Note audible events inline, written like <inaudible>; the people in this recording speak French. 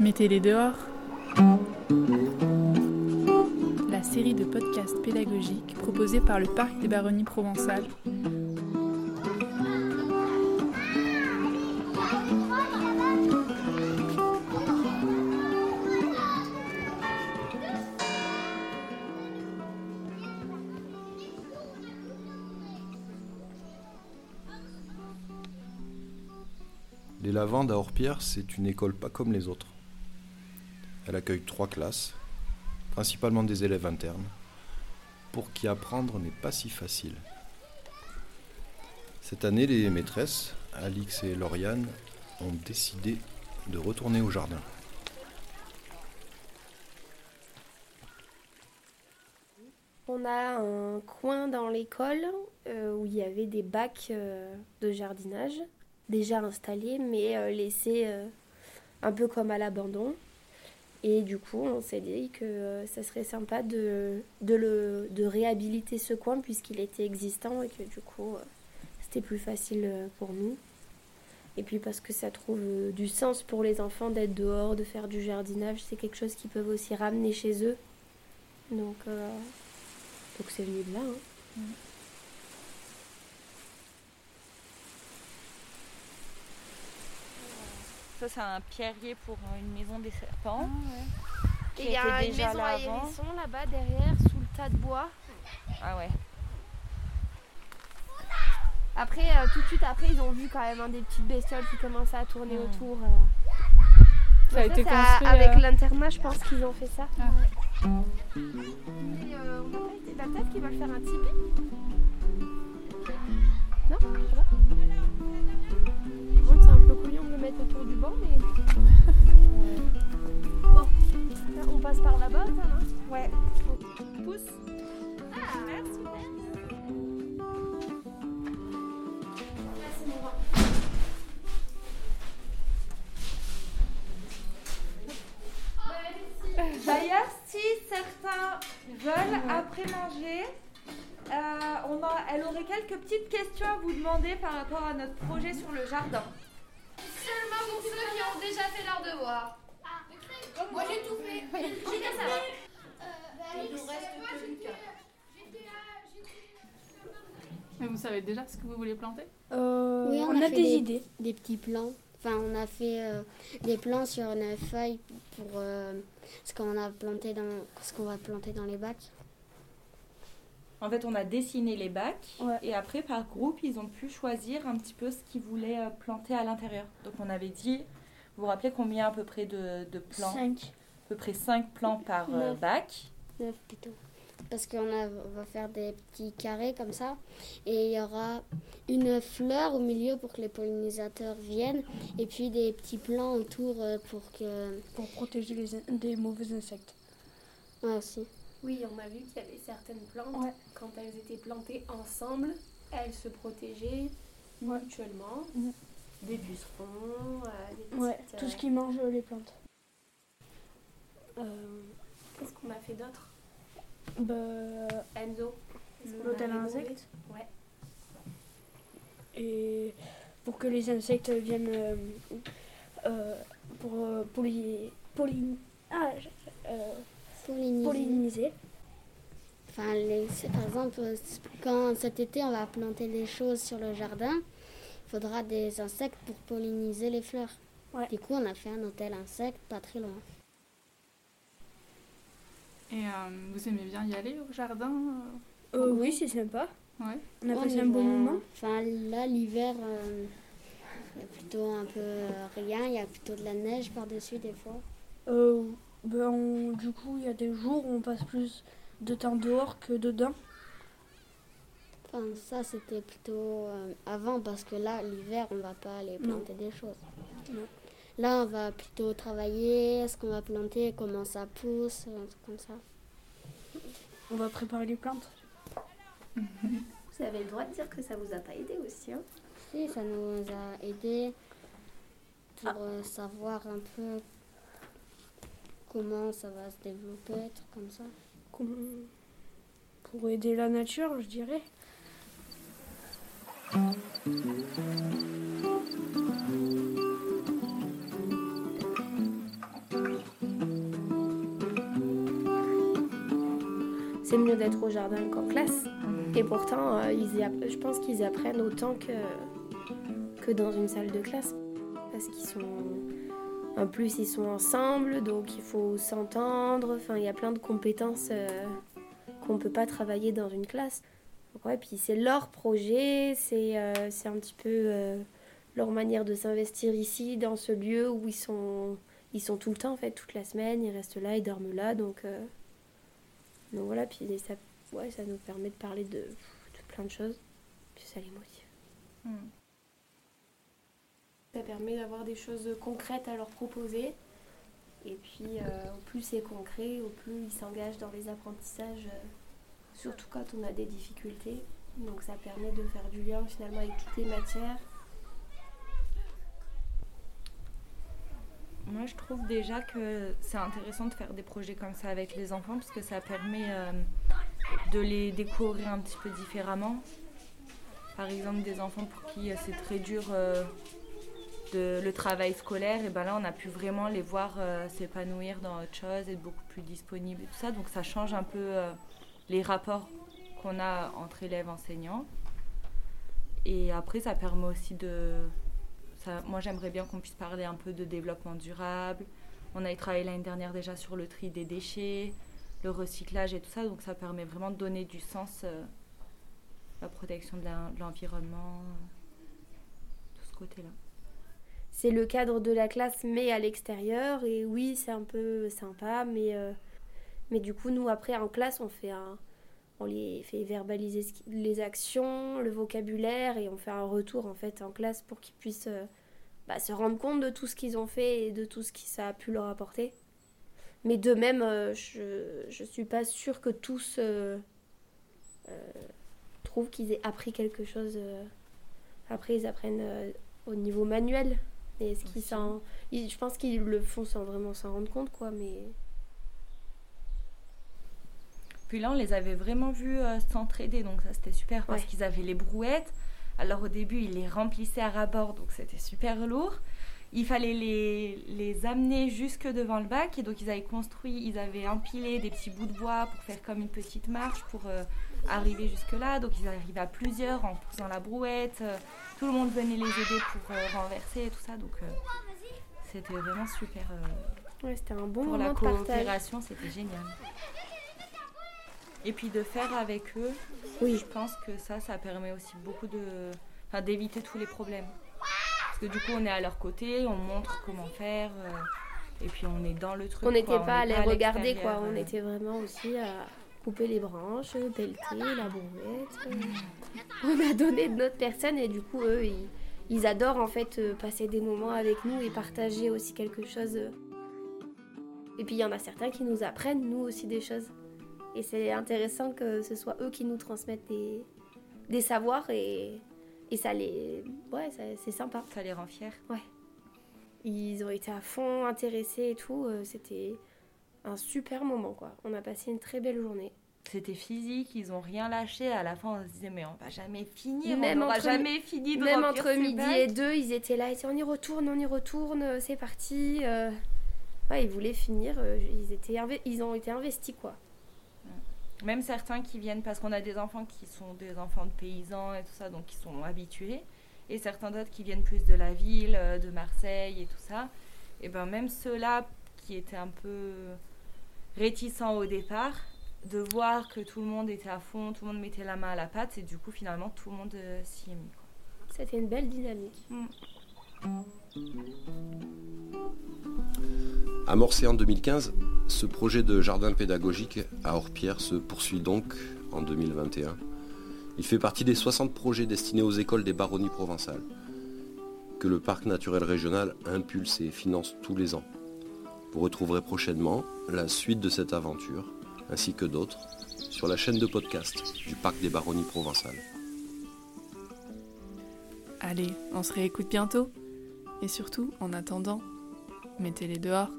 Mettez-les dehors. La série de podcasts pédagogiques proposée par le Parc des Baronnies provençales. Les Lavandes à Orpierre, c'est une école pas comme les autres. Elle accueille trois classes, principalement des élèves internes, pour qui apprendre n'est pas si facile. Cette année, les maîtresses, Alix et Lauriane, ont décidé de retourner au jardin. On a un coin dans l'école euh, où il y avait des bacs euh, de jardinage déjà installés mais euh, laissés un peu comme à l'abandon. Et du coup, on s'est dit que euh, ça serait sympa de, de, le, de réhabiliter ce coin puisqu'il était existant et que du coup, euh, c'était plus facile euh, pour nous. Et puis parce que ça trouve du sens pour les enfants d'être dehors, de faire du jardinage, c'est quelque chose qu'ils peuvent aussi ramener chez eux. Donc, donc c'est venu de là. hein. Ça, c'est un pierrier pour une maison des serpents. qui Et il y a une maison là à hérisson là-bas derrière, sous le tas de bois. Ah ouais. Après, euh, tout de suite après, ils ont vu quand même hein, des petites bestioles qui commençaient à tourner Mm. autour. euh. Ça a été c'est construit, Avec euh, l'internat, je pense qu'ils ont fait ça. Ah. Et, euh, on n'a pas été- bah, peut-être qu'ils veulent faire un tipi. Non autour du banc, mais. <laughs> bon, là, on passe par là-bas, ça, non? Ouais. Pousse. Ah, merci. D'ailleurs, <laughs> si certains veulent après manger, euh, on a, elle aurait quelques petites questions à vous demander par rapport à notre projet sur le jardin. Mais vous savez déjà ce que vous voulez planter? Euh, Oui, on, a, des, idées. Des petits plans. Enfin, on a fait euh, des plans sur une feuille pour euh, ce qu'on a planté dans ce qu'on va planter dans les bacs. En fait, on a dessiné les bacs Ouais. et après, par groupe, ils ont pu choisir un petit peu ce qu'ils voulaient euh, planter à l'intérieur. Donc, on avait dit, vous vous rappelez combien à peu près de, de plants? 5. À peu près 5 plants par euh, Neuf. bac. Neuf plutôt. Parce qu'on va faire des petits carrés comme ça. Et il y aura une fleur au milieu pour que les pollinisateurs viennent. Et puis des petits plants autour euh, pour que. Pour protéger les, in- des mauvais insectes. Ouais, aussi. Oui, on a vu qu'il y avait certaines plantes, Ouais. quand elles étaient plantées ensemble, elles se protégeaient mutuellement. Mhm. Des pucerons, euh, des petites, Ouais, tout ce euh, qui mange les plantes. euh, Qu'est-ce qu'on a fait d'autre? Bah, Enzo L'hôtel à insectes. Ouais. et pour que les insectes viennent euh, euh, pour euh, poly, poly- ah, euh, Polliniser. polliniser. Enfin, les- par exemple, quand cet été on va planter des choses sur le jardin, il faudra des insectes pour polliniser les fleurs. Ouais. Du coup, on a fait un hôtel insectes pas très loin. Et euh, vous aimez bien y aller au jardin euh Euh, oui, c'est sympa. Ouais. On a passé un bon moment. Enfin, là, l'hiver, euh, il y a plutôt un peu rien. Il y a plutôt de la neige par-dessus des fois. Euh, ben, on- du coup, il y a des jours où on passe plus de temps dehors que dedans. Enfin, ça, c'était plutôt euh, avant parce que là, l'hiver, on va pas aller Non. planter des choses. Non. Là, on va plutôt travailler, ce qu'on va planter, comment ça pousse, un truc comme ça. On va préparer les plantes. <laughs> Vous avez le droit de dire que ça vous a pas aidé aussi. Hein Si, ça nous a aidé pour euh, savoir un peu comment ça va se développer, un truc comme ça. Pour aider la nature, je dirais. C'est mieux d'être au jardin qu'en classe. Et pourtant, euh, ils je pense qu'ils apprennent autant que, que dans une salle de classe. Parce qu'ils sont. En plus, ils sont ensemble, donc il faut s'entendre. Enfin, il y a plein de compétences euh, qu'on ne peut pas travailler dans une classe. ouais, puis c'est leur projet, c'est euh, un petit peu leur manière de s'investir ici, dans ce lieu où ils sont, ils sont tout le temps, en fait, toute la semaine, ils restent là, ils dorment là, donc, donc voilà, puis ça, ouais, ça nous permet de parler de, plein de choses, puis ça les motive. Hmm. Ça permet d'avoir des choses concrètes à leur proposer. Et puis, euh, au plus c'est concret, au plus ils s'engagent dans les apprentissages, euh, surtout quand on a des difficultés. Donc, ça permet de faire du lien finalement avec toutes les matières. Moi, je trouve déjà que c'est intéressant de faire des projets comme ça avec les enfants parce que ça permet euh, de les découvrir un petit peu différemment. Par exemple, des enfants pour qui euh, c'est très dur euh, de, le travail scolaire, et ben là on a pu vraiment les voir s'épanouir dans autre chose, être beaucoup plus disponibles et tout ça. Donc ça change un peu les rapports qu'on a entre élèves enseignants. Et après, ça permet aussi de. Moi, j'aimerais bien qu'on puisse parler un peu de développement durable. On a travaillé l'année dernière déjà sur le tri des déchets le recyclage et tout ça. Donc ça permet vraiment de donner du sens à euh, la protection de l'environnement, tout ce côté-là. C'est le cadre de la classe, mais à l'extérieur. Et oui, c'est un peu sympa, mais, euh, mais du coup, nous, après, en classe, on fait un, on les fait verbaliser les actions, le vocabulaire, et on fait un retour en fait en classe pour qu'ils puissent euh, bah, se rendre compte de tout ce qu'ils ont fait et de tout ce que ça a pu leur apporter. Mais de même, euh, je ne suis pas sûre que tous euh, euh, trouvent qu'ils aient appris quelque chose. Après, ils apprennent au niveau manuel. Mais ce qu'ils je pense qu'ils le font sans vraiment s'en rendre compte, quoi. Mais puis là, on les avait vraiment vus s'entraider, donc ça c'était super parce qu'ils avaient les brouettes. Alors au début, ils les remplissaient à rabord, donc c'était super lourd il fallait les, les, amener jusque devant le bac. Et donc, ils avaient construit, ils avaient empilé des petits bouts de bois pour faire comme une petite marche pour euh, arriver jusque-là. Donc, ils arrivaient à plusieurs en poussant la brouette. Euh, tout le monde venait les aider pour euh, renverser et tout ça. Donc, c'était vraiment super. ouais, c'était un bon Pour la coopération, c'était génial. Et puis de faire avec eux, oui. je pense que ça, ça permet aussi beaucoup de, d'éviter tous les problèmes. Parce que du coup, on est à leur côté, on montre comment faire. Euh, et puis on est dans le truc. On n'était pas à les regarder, quoi. On euh. était vraiment aussi à couper les branches, pelleter la brouette. Mm. On a donné de notre personne et du coup, eux, ils, adorent en fait euh, passer des moments avec nous et partager aussi quelque chose. Et puis il y en a certains qui nous apprennent, nous aussi, des choses. Et c'est intéressant que ce soit eux qui nous transmettent des, des savoirs et et ça les. Ouais, c'est sympa. Ça les rend fiers. Ouais. Ils ont été à fond intéressés et tout. Euh, c'était un super moment, quoi. On a passé une très belle journée. C'était physique, ils ont rien lâché. À la fin, on se disait, mais on va jamais finir, même on jamais fini de Même entre midi et deux, ils étaient là, ils disaient, on y retourne, on y retourne, c'est parti. Euh. Ouais, ils voulaient finir, euh, ils, étaient ils ont été investis, quoi. Même certains qui viennent parce qu'on a des enfants qui sont des enfants de paysans et tout ça, donc qui sont habitués. Et certains d'autres qui viennent plus de la ville, euh, de Marseille et tout ça. Et ben même ceux-là qui étaient un peu réticents au départ, de voir que tout le monde était à fond, tout le monde mettait la main à la pâte, et du coup finalement tout le monde euh, s'y est mis. C'était une belle dynamique. Mm. Amorcé en 2015, ce projet de jardin pédagogique à Orpierre se poursuit donc en 2021. Il fait partie des 60 projets destinés aux écoles des baronnies provençales, que le parc naturel régional impulse et finance tous les ans. Vous retrouverez prochainement la suite de cette aventure, ainsi que d'autres, sur la chaîne de podcast du parc des baronnies provençales. Allez, on se réécoute bientôt. Et surtout, en attendant, mettez-les dehors.